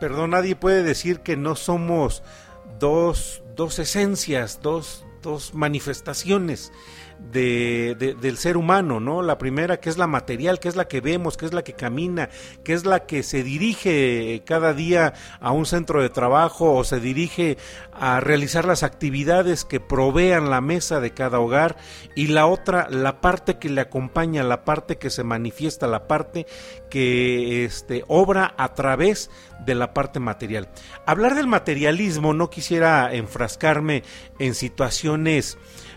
perdón, nadie puede decir que no somos dos, dos esencias, dos, dos manifestaciones de, del ser humano, ¿no? La primera que es la material, que es la que vemos, que es la que camina, que es la que se dirige cada día a un centro de trabajo o se dirige a realizar las actividades que provean la mesa de cada hogar y la otra, la parte que le acompaña, la parte que se manifiesta, la parte que este, obra a través de la parte material. Hablar del materialismo no quisiera enfrascarme en situaciones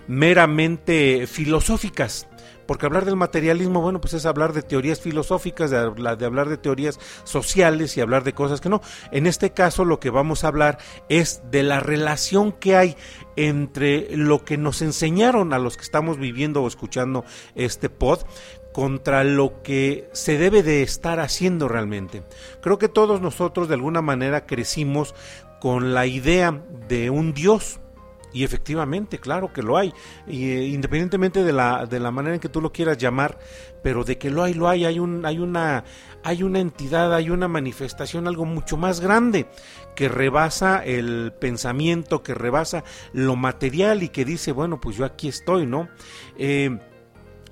meramente filosóficas. Porque hablar del materialismo, bueno, pues es hablar de teorías filosóficas, de, hablar de teorías sociales y hablar de cosas que no. En este caso lo que vamos a hablar es de la relación que hay entre lo que nos enseñaron a los que estamos viviendo o escuchando este pod contra lo que se debe de estar haciendo realmente. Creo que todos nosotros de alguna manera crecimos con la idea de un Dios, y efectivamente, claro que lo hay, eh, independientemente de la, de la manera en que tú lo quieras llamar, pero de que lo hay, lo hay, hay, un, hay, una, hay una entidad, hay una manifestación, algo mucho más grande, que rebasa el pensamiento, que rebasa lo material y que dice, bueno, pues yo aquí estoy, ¿no? Eh,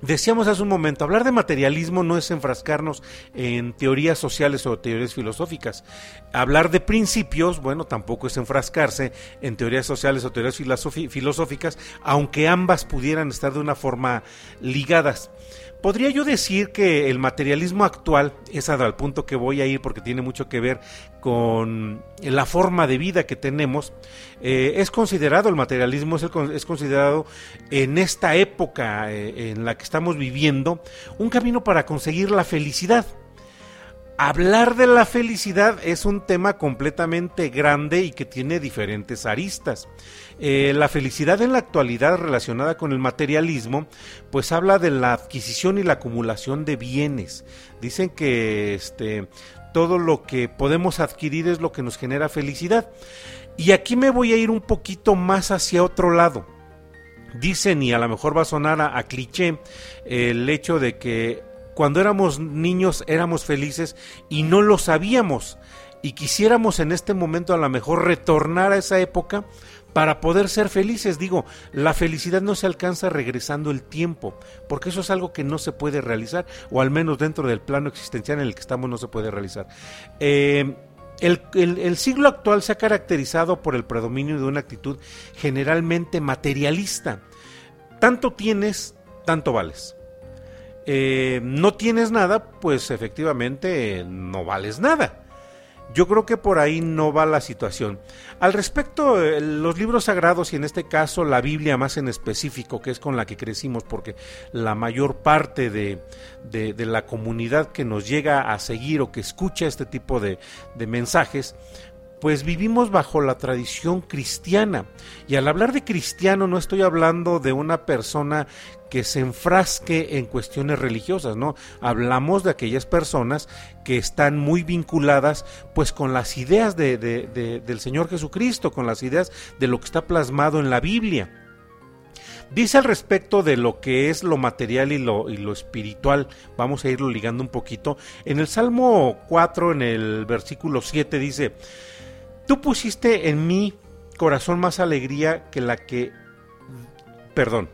Decíamos hace un momento, hablar de materialismo no es enfrascarnos en teorías sociales o teorías filosóficas. Hablar de principios, bueno, tampoco es enfrascarse en teorías sociales o teorías filosóficas, aunque ambas pudieran estar de una forma ligadas. Podría yo decir que el materialismo actual, es al punto que voy a ir porque tiene mucho que ver con la forma de vida que tenemos, eh, es considerado, el materialismo es, es, considerado en esta época eh, en la que estamos viviendo, un camino para conseguir la felicidad. Hablar de la felicidad es un tema completamente grande y que tiene diferentes aristas. Eh, la felicidad en la actualidad relacionada con el materialismo, pues habla de la adquisición y la acumulación de bienes. Dicen que este, todo lo que podemos adquirir es lo que nos genera felicidad. Y aquí me voy a ir un poquito más hacia otro lado. Dicen, y a lo mejor va a sonar a cliché, el hecho de que cuando éramos niños éramos felices y no lo sabíamos y quisiéramos en este momento a lo mejor retornar a esa época para poder ser felices. Digo, la felicidad no se alcanza regresando el tiempo, porque eso es algo que no se puede realizar, o al menos dentro del plano existencial en el que estamos no se puede realizar. Eh, el, el, siglo actual se ha caracterizado por el predominio de una actitud generalmente materialista. Tanto tienes, tanto vales. Eh, no tienes nada, pues efectivamente no vales nada. Yo creo que por ahí no va la situación. Al respecto, eh, los libros sagrados y en este caso la Biblia más en específico, que es con la que crecimos, porque la mayor parte de, la comunidad que nos llega a seguir o que escucha este tipo de mensajes, pues vivimos bajo la tradición cristiana. Y al hablar de cristiano no estoy hablando de una persona que se enfrasque en cuestiones religiosas, ¿no? Hablamos de aquellas personas que están muy vinculadas pues con las ideas de, del Señor Jesucristo, con las ideas de lo que está plasmado en la Biblia. Dice al respecto de lo que es lo material y lo, y lo espiritual, vamos a irlo ligando un poquito. En el Salmo 4, en el versículo 7, dice, Tú pusiste en mi corazón más alegría que la que... Perdón,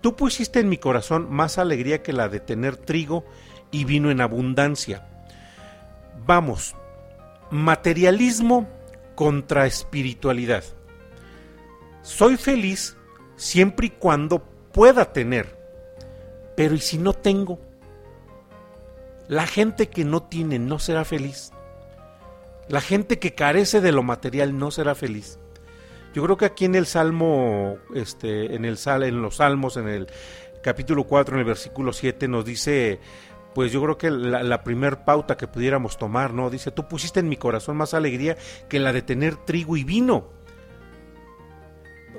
Tú pusiste en mi corazón más alegría que la de tener trigo y vino en abundancia. Vamos, materialismo contra espiritualidad. Soy feliz siempre y cuando pueda tener. Pero ¿y si no tengo? La gente que no tiene no será feliz. La gente que carece de lo material no será feliz. Yo creo que aquí en el Salmo, este, en, el, en los Salmos, en el capítulo 4, en el versículo 7, nos dice, pues yo creo que la, la primer pauta que pudiéramos tomar, ¿no? Dice, tú pusiste en mi corazón más alegría que la de tener trigo y vino.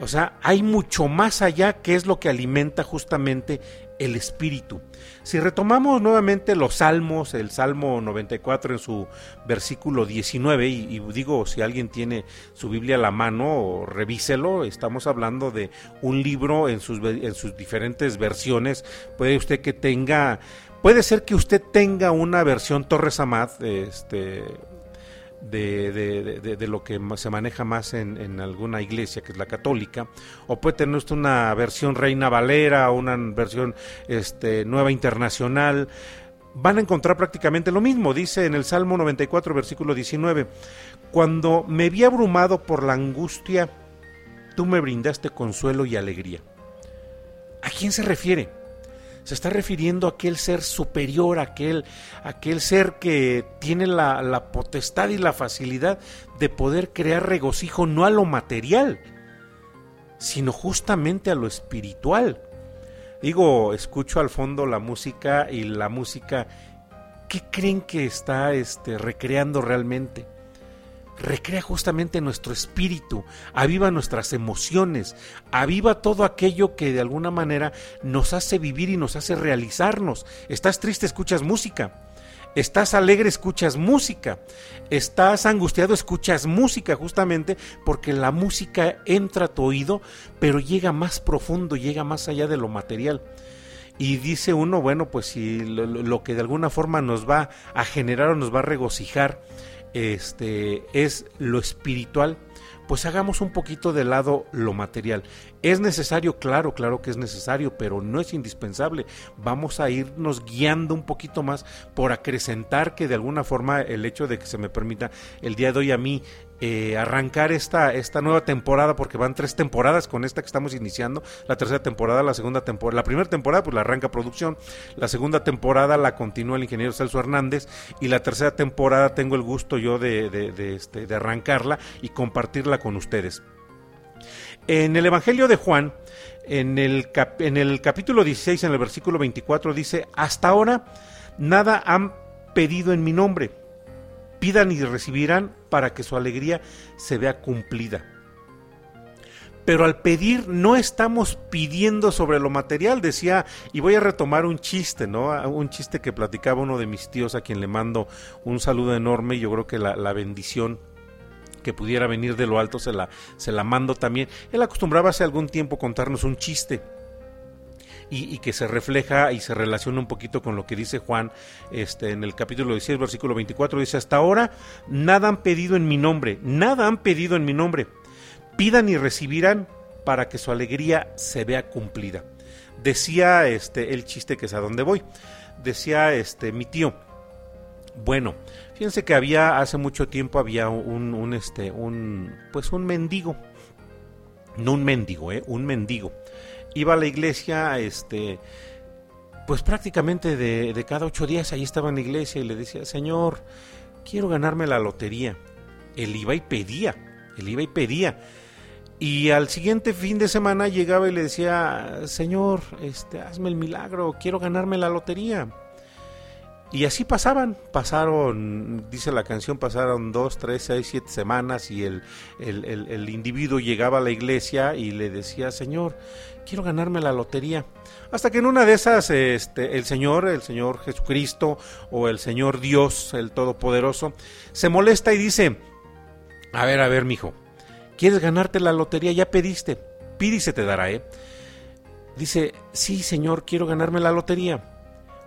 O sea, hay mucho más allá que es lo que alimenta justamente el espíritu. Si retomamos nuevamente los salmos, el Salmo 94 en su versículo 19, y, digo, si alguien tiene su Biblia a la mano, revíselo, estamos hablando de un libro en sus, en sus diferentes versiones, puede usted que tenga, puede ser que usted tenga una versión Torres Amad, este, de, de, lo que se maneja más en, en, alguna iglesia, que es la católica, o puede tener usted una versión Reina Valera o una versión este, Nueva Internacional, van a encontrar prácticamente lo mismo. Dice en el Salmo 94, versículo 19, cuando me vi abrumado por la angustia, tú me brindaste consuelo y alegría. ¿A quién se refiere? Se está refiriendo a aquel ser superior, aquel, aquel ser que tiene la, la potestad y la facilidad de poder crear regocijo no a lo material, sino justamente a lo espiritual. Digo, escucho al fondo la música y la música, ¿qué creen que está este, recreando realmente? Recrea justamente nuestro espíritu, aviva nuestras emociones, aviva todo aquello que de alguna manera nos hace vivir y nos hace realizarnos. Estás triste, escuchas música. Estás alegre, escuchas música. Estás angustiado, escuchas música justamente porque la música entra a tu oído, pero llega más profundo, llega más allá de lo material. Y dice uno, bueno, pues si lo, que de alguna forma nos va a generar o nos va a regocijar este, es lo espiritual, pues hagamos un poquito de lado lo material. ¿Es necesario? Claro, claro que es necesario, pero no es indispensable. Vamos a irnos guiando un poquito más por acrecentar que de alguna forma el hecho de que se me permita el día de hoy a mí eh, arrancar esta, esta nueva temporada, porque van tres temporadas con esta que estamos iniciando, la tercera temporada, la segunda temporada, la primera temporada pues la arranca producción, la segunda temporada la continúa el ingeniero Celso Hernández. Y la tercera temporada tengo el gusto yo de, este, de arrancarla y compartirla con ustedes. En el Evangelio de Juan, en el, en el capítulo 16, en el versículo 24, dice, hasta ahora nada han pedido en mi nombre pidan y recibirán para que su alegría se vea cumplida. Pero al pedir no estamos pidiendo sobre lo material, decía, y voy a retomar un chiste, ¿no? Un chiste que platicaba uno de mis tíos a quien le mando un saludo enorme, yo creo que la, la bendición que pudiera venir de lo alto se la, se la mando también. Él acostumbraba hace algún tiempo contarnos un chiste y, que se refleja y se relaciona un poquito con lo que dice Juan este, en el capítulo 16, versículo 24. Dice, hasta ahora nada han pedido en mi nombre, nada han pedido en mi nombre. Pidan y recibirán para que su alegría se vea cumplida. Decía este, el chiste que es a dónde voy. Decía este, mi tío, bueno, fíjense que había hace mucho tiempo había un, un este un pues un mendigo. No un mendigo, eh, un mendigo iba a la iglesia, este, pues prácticamente de, cada ocho días ahí estaba en la iglesia y le decía, Señor, quiero ganarme la lotería. Él iba y pedía, él iba y pedía. Y al siguiente fin de semana llegaba y le decía, Señor, este, hazme el milagro, quiero ganarme la lotería. Y así pasaban, pasaron, dice la canción, pasaron dos, tres, seis, siete semanas y el, el, el, individuo llegaba a la iglesia y le decía, Señor, quiero ganarme la lotería. Hasta que en una de esas, este, el Señor, el Señor Jesucristo o el Señor Dios, el Todopoderoso, se molesta y dice, a ver, a ver, mijo, ¿quieres ganarte la lotería? Ya pediste, pide y se te dará, ¿eh? Dice, sí, Señor, quiero ganarme la lotería.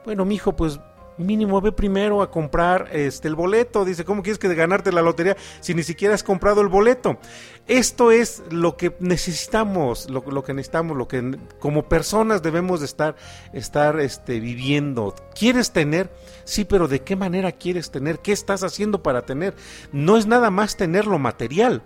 Bueno, mijo, pues mínimo ve primero a comprar este el boleto. Dice, ¿cómo quieres que ganarte la lotería si ni siquiera has comprado el boleto? Esto es lo que necesitamos, lo, que necesitamos, lo que como personas debemos de estar, estar este, viviendo. ¿Quieres tener? Sí, pero ¿de qué manera quieres tener? ¿Qué estás haciendo para tener? No es nada más tener lo material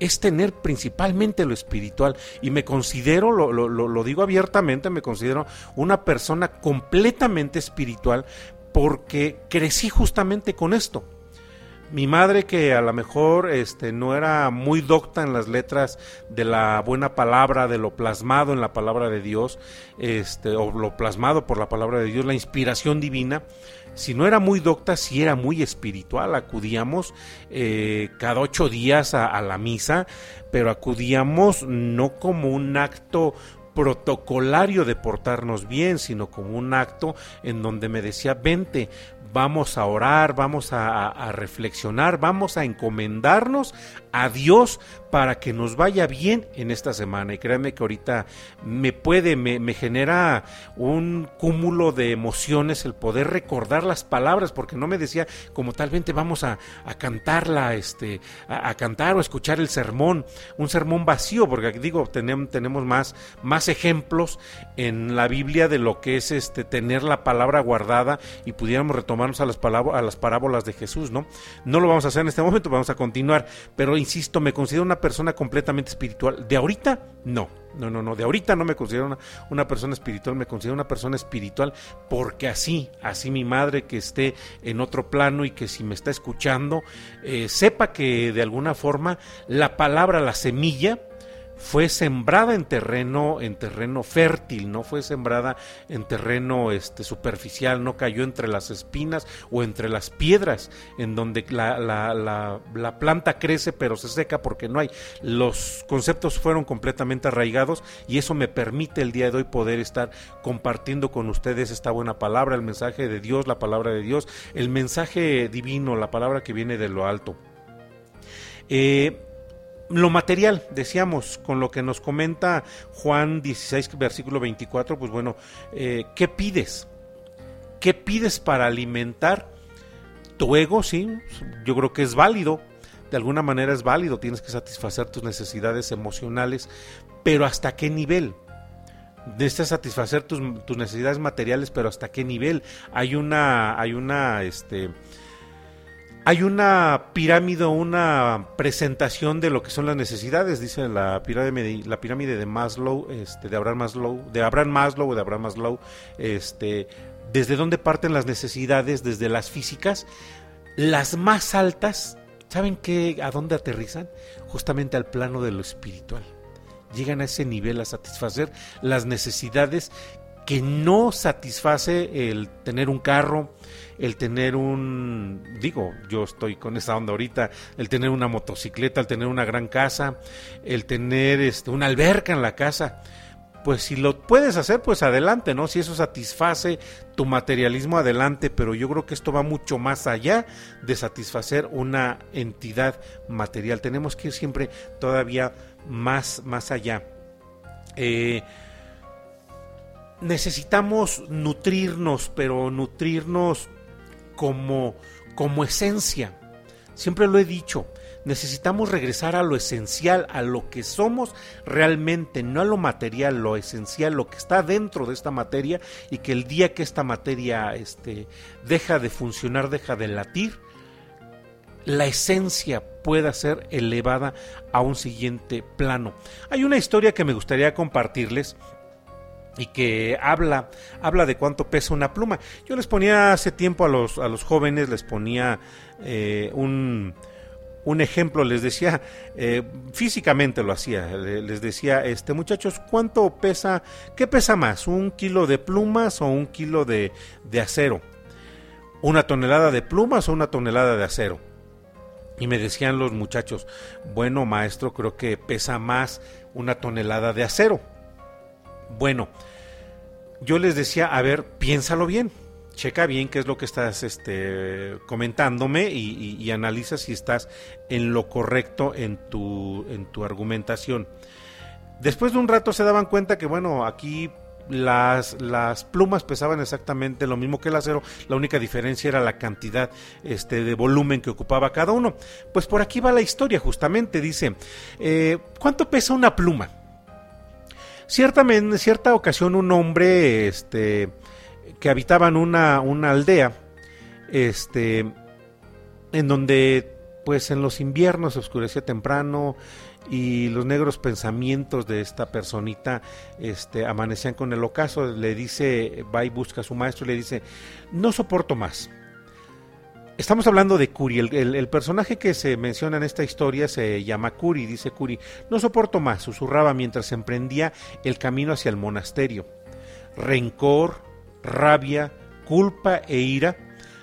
es tener principalmente lo espiritual. Y me considero, lo, digo abiertamente, me considero una persona completamente espiritual porque crecí justamente con esto. Mi madre, que a lo mejor este, no era muy docta en las letras de la buena palabra, de lo plasmado en la palabra de Dios, este, o lo plasmado por la palabra de Dios, la inspiración divina, si no era muy docta, si era muy espiritual. Acudíamos eh, cada ocho días a, la misa, pero acudíamos no como un acto protocolario de portarnos bien, sino como un acto en donde me decía, vente, vamos a orar, vamos a, reflexionar, vamos a encomendarnos a Dios para que nos vaya bien en esta semana. Y créanme que ahorita me puede, me, genera un cúmulo de emociones el poder recordar las palabras, porque no me decía como talmente vamos a, cantarla, este, a, cantar o escuchar el sermón, un sermón vacío, porque digo, tenemos, tenemos más, más ejemplos en la Biblia de lo que es este tener la palabra guardada y pudiéramos retomarnos a las, a las parábolas de Jesús, ¿no? No lo vamos a hacer en este momento, vamos a continuar, pero insisto, me considero una persona completamente espiritual. De ahorita, no. No, no, no, de ahorita no me considero una, persona espiritual, me considero una persona espiritual porque así, así mi madre que esté en otro plano y que si me está escuchando, eh, sepa que de alguna forma la palabra, la semilla, fue sembrada en terreno en terreno fértil, no fue sembrada en terreno este superficial, no cayó entre las espinas o entre las piedras, en donde la, la, la, la planta crece pero se seca porque no hay. Los conceptos fueron completamente arraigados y eso me permite el día de hoy poder estar compartiendo con ustedes esta buena palabra, el mensaje de Dios, la palabra de Dios, el mensaje divino, la palabra que viene de lo alto. Eh, lo material, decíamos, con lo que nos comenta Juan 16, versículo 24, pues bueno, eh, ¿qué pides? ¿Qué pides para alimentar tu ego? Sí, yo creo que es válido, de alguna manera es válido, tienes que satisfacer tus necesidades emocionales, pero ¿hasta qué nivel? Necesitas satisfacer tus, tus necesidades materiales, pero ¿hasta qué nivel? Hay una, hay una, este, hay una pirámide, una presentación de lo que son las necesidades, dice la pirámide, de Maslow, este, de Abraham Maslow, de Abraham Maslow o de Abraham Maslow, este, desde dónde parten las necesidades, desde las físicas, las más altas, ¿saben qué, a dónde aterrizan? Justamente al plano de lo espiritual. Llegan a ese nivel a satisfacer las necesidades que no satisface el tener un carro, el tener un, digo, yo estoy con esa onda ahorita, el tener una motocicleta, el tener una gran casa, el tener este, una alberca en la casa. Pues si lo puedes hacer, pues adelante, ¿no? Si eso satisface tu materialismo, adelante, pero yo creo que esto va mucho más allá de satisfacer una entidad material. Tenemos que ir siempre todavía más, más allá. Eh, necesitamos nutrirnos, pero nutrirnos como, como esencia. Siempre lo he dicho, necesitamos regresar a lo esencial, a lo que somos realmente, no a lo material, lo esencial, lo que está dentro de esta materia y que el día que esta materia este, deja de funcionar, deja de latir, la esencia pueda ser elevada a un siguiente plano. Hay una historia que me gustaría compartirles y que habla, habla de cuánto pesa una pluma. Yo les ponía hace tiempo a los, a los jóvenes, les ponía eh, un, un ejemplo, les decía, eh, físicamente lo hacía, les decía, este muchachos, ¿cuánto pesa, qué pesa más, un kilo de plumas o un kilo de, de acero? ¿Una tonelada de plumas o una tonelada de acero? Y me decían los muchachos, bueno maestro, creo que pesa más una tonelada de acero. Bueno, yo les decía, a ver, piénsalo bien, checa bien qué es lo que estás este, comentándome y, analiza si estás en lo correcto en tu, en tu argumentación. Después de un rato se daban cuenta que, bueno, aquí las, las plumas pesaban exactamente lo mismo que el acero, la única diferencia era la cantidad este, de volumen que ocupaba cada uno. Pues por aquí va la historia, justamente, dice, eh, ¿cuánto pesa una pluma? Ciertamente, en cierta ocasión un hombre este, que habitaba en una, una aldea, este, en donde pues en los inviernos se oscurecía temprano y los negros pensamientos de esta personita este, amanecían con el ocaso, le dice, va y busca a su maestro y le dice, no soporto más, Estamos hablando de Curi, el, personaje que se menciona en esta historia se llama Curi, dice Curi, no soporto más, susurraba mientras emprendía el camino hacia el monasterio. Rencor, rabia, culpa e ira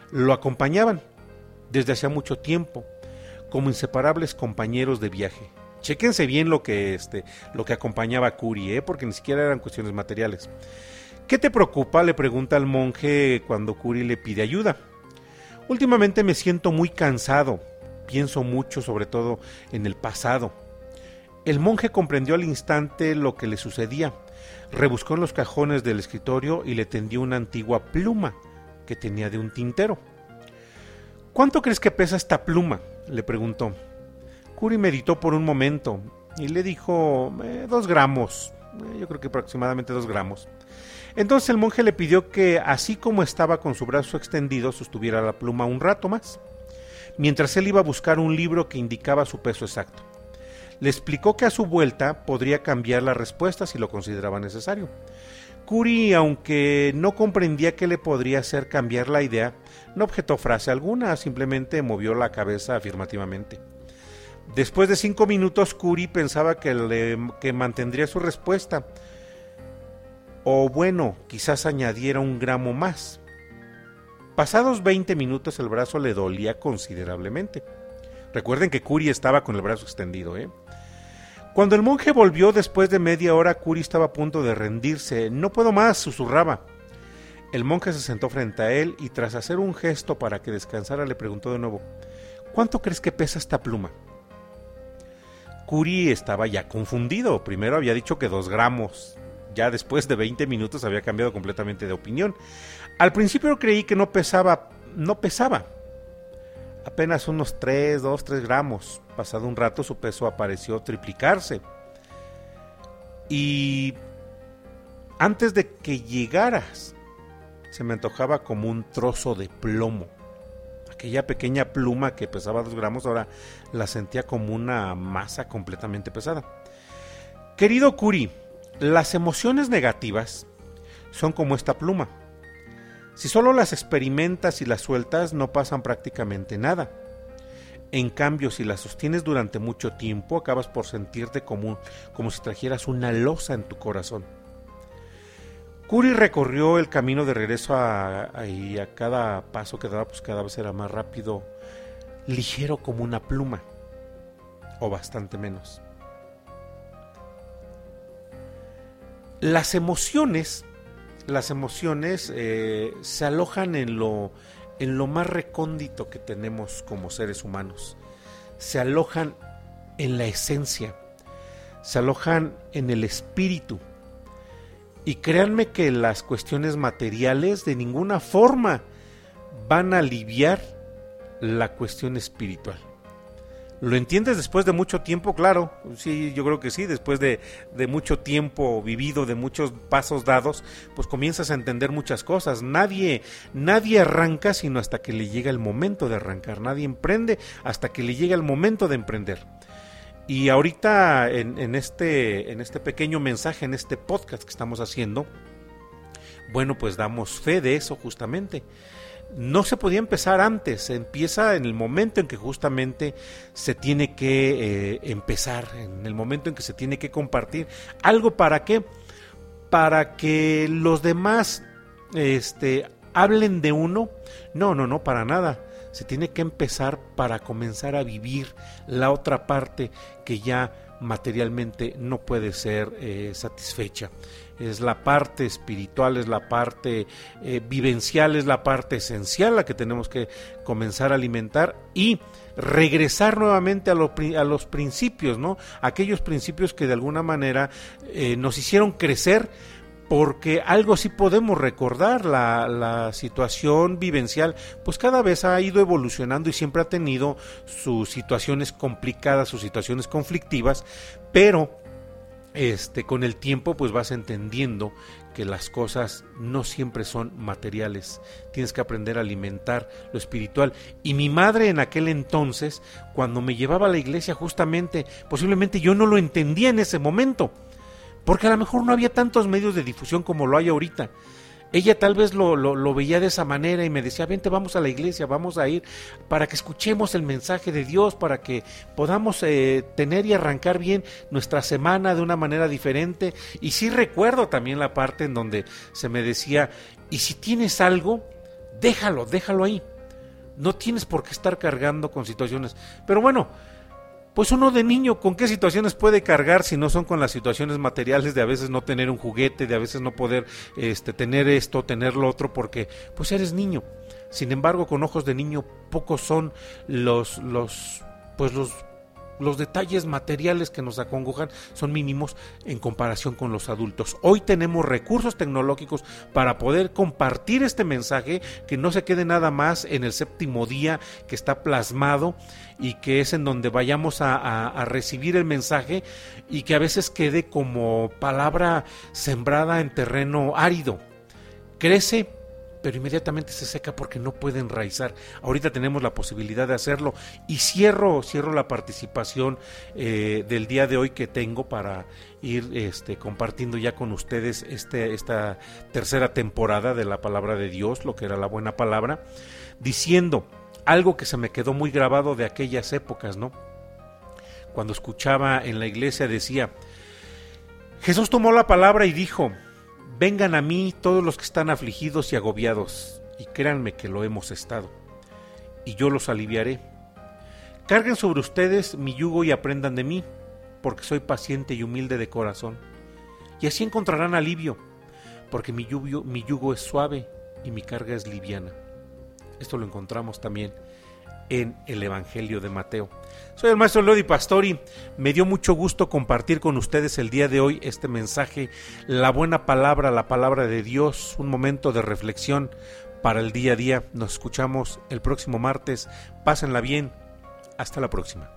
lo acompañaban desde hacía mucho tiempo, como inseparables compañeros de viaje. Chéquense bien lo que, este, lo que acompañaba a Curi, ¿eh? porque ni siquiera eran cuestiones materiales. ¿Qué te preocupa? le pregunta al monje cuando Curi le pide ayuda. Últimamente me siento muy cansado, pienso mucho sobre todo en el pasado. El monje comprendió al instante lo que le sucedía, rebuscó en los cajones del escritorio y le tendió una antigua pluma que tenía de un tintero. ¿Cuánto crees que pesa esta pluma? le preguntó. Curi meditó por un momento y le dijo eh, dos gramos, eh, yo creo que aproximadamente dos gramos. Entonces el monje le pidió que, así como estaba con su brazo extendido, sostuviera la pluma un rato más, mientras él iba a buscar un libro que indicaba su peso exacto. Le explicó que a su vuelta podría cambiar la respuesta si lo consideraba necesario. Curi, aunque no comprendía qué le podría hacer cambiar la idea, no objetó frase alguna, simplemente movió la cabeza afirmativamente. Después de cinco minutos, Curi pensaba que, le, que mantendría su respuesta, o bueno, quizás añadiera un gramo más. Pasados 20 minutos el brazo le dolía considerablemente. Recuerden que Curi estaba con el brazo extendido, ¿eh? Cuando el monje volvió después de media hora, Curi estaba a punto de rendirse. No puedo más, susurraba. El monje se sentó frente a él y tras hacer un gesto para que descansara le preguntó de nuevo, ¿cuánto crees que pesa esta pluma? Curi estaba ya confundido. Primero había dicho que dos gramos. Ya después de 20 minutos había cambiado completamente de opinión. Al principio creí que no pesaba, no pesaba. Apenas unos 3, 2, 3 gramos. Pasado un rato su peso apareció triplicarse. Y antes de que llegaras, se me antojaba como un trozo de plomo. Aquella pequeña pluma que pesaba 2 gramos, ahora la sentía como una masa completamente pesada. Querido Curi, las emociones negativas son como esta pluma. Si solo las experimentas y las sueltas, no pasan prácticamente nada. En cambio, si las sostienes durante mucho tiempo, acabas por sentirte como, como si trajeras una losa en tu corazón. Curi recorrió el camino de regreso a, y a cada paso que daba, pues cada vez era más rápido, ligero como una pluma, o bastante menos. Las emociones, las emociones eh, se alojan en lo, en lo más recóndito que tenemos como seres humanos. Se alojan en la esencia, se alojan en el espíritu. Y créanme que las cuestiones materiales de ninguna forma van a aliviar la cuestión espiritual. ¿Lo entiendes después de mucho tiempo? Claro, sí, yo creo que sí, después de, mucho tiempo vivido, de muchos pasos dados, pues comienzas a entender muchas cosas. Nadie, nadie arranca sino hasta que le llega el momento de arrancar. Nadie emprende hasta que le llega el momento de emprender. Y ahorita en, en, este, en este pequeño mensaje, en este podcast que estamos haciendo, bueno, pues damos fe de eso justamente no se podía empezar antes, se empieza en el momento en que justamente se tiene que eh, empezar, en el momento en que se tiene que compartir. Algo para qué, para que los demás este, hablen de uno, no, no, no, para nada. Se tiene que empezar para comenzar a vivir la otra parte que ya materialmente no puede ser eh, satisfecha es la parte espiritual, es la parte eh, vivencial, es la parte esencial la que tenemos que comenzar a alimentar y regresar nuevamente a, a los principios, ¿no? Aquellos principios que de alguna manera eh, nos hicieron crecer porque algo sí podemos recordar, la, la, situación vivencial, pues cada vez ha ido evolucionando y siempre ha tenido sus situaciones complicadas, sus situaciones conflictivas, pero este, con el tiempo pues vas entendiendo que las cosas no siempre son materiales, tienes que aprender a alimentar lo espiritual. Y mi madre en aquel entonces, cuando me llevaba a la iglesia justamente, posiblemente yo no lo entendía en ese momento, porque a lo mejor no había tantos medios de difusión como lo hay ahorita ella tal vez lo, lo, veía de esa manera y me decía, vente, vamos a la iglesia, vamos a ir para que escuchemos el mensaje de Dios, para que podamos eh, tener y arrancar bien nuestra semana de una manera diferente. Y sí recuerdo también la parte en donde se me decía, y si tienes algo, déjalo, déjalo ahí. No tienes por qué estar cargando con situaciones. Pero bueno, pues uno de niño, ¿con qué situaciones puede cargar si no son con las situaciones materiales de a veces no tener un juguete, de a veces no poder este, tener esto, tener lo otro, porque pues eres niño. Sin embargo, con ojos de niño, pocos son los, los, pues los los detalles materiales que nos acongojan son mínimos en comparación con los adultos. Hoy tenemos recursos tecnológicos para poder compartir este mensaje, que no se quede nada más en el séptimo día que está plasmado y que es en donde vayamos a, a recibir el mensaje y que a veces quede como palabra sembrada en terreno árido. Crece pero inmediatamente se seca porque no puede enraizar. Ahorita tenemos la posibilidad de hacerlo y cierro, cierro la participación eh, del día de hoy que tengo para ir este, compartiendo ya con ustedes este, esta tercera temporada de la palabra de Dios, lo que era la buena palabra, diciendo algo que se me quedó muy grabado de aquellas épocas, ¿no? Cuando escuchaba en la iglesia decía, Jesús tomó la palabra y dijo, Vengan a mí todos los que están afligidos y agobiados, y créanme que lo hemos estado, y yo los aliviaré. Carguen sobre ustedes mi yugo y aprendan de mí, porque soy paciente y humilde de corazón, y así encontrarán alivio, porque mi, mi yugo es suave y mi carga es liviana. Esto lo encontramos también en el Evangelio de Mateo. Soy el maestro Lodi Pastori. Me dio mucho gusto compartir con ustedes el día de hoy este mensaje, la buena palabra, la palabra de Dios, un momento de reflexión para el día a día. Nos escuchamos el próximo martes. Pásenla bien. Hasta la próxima.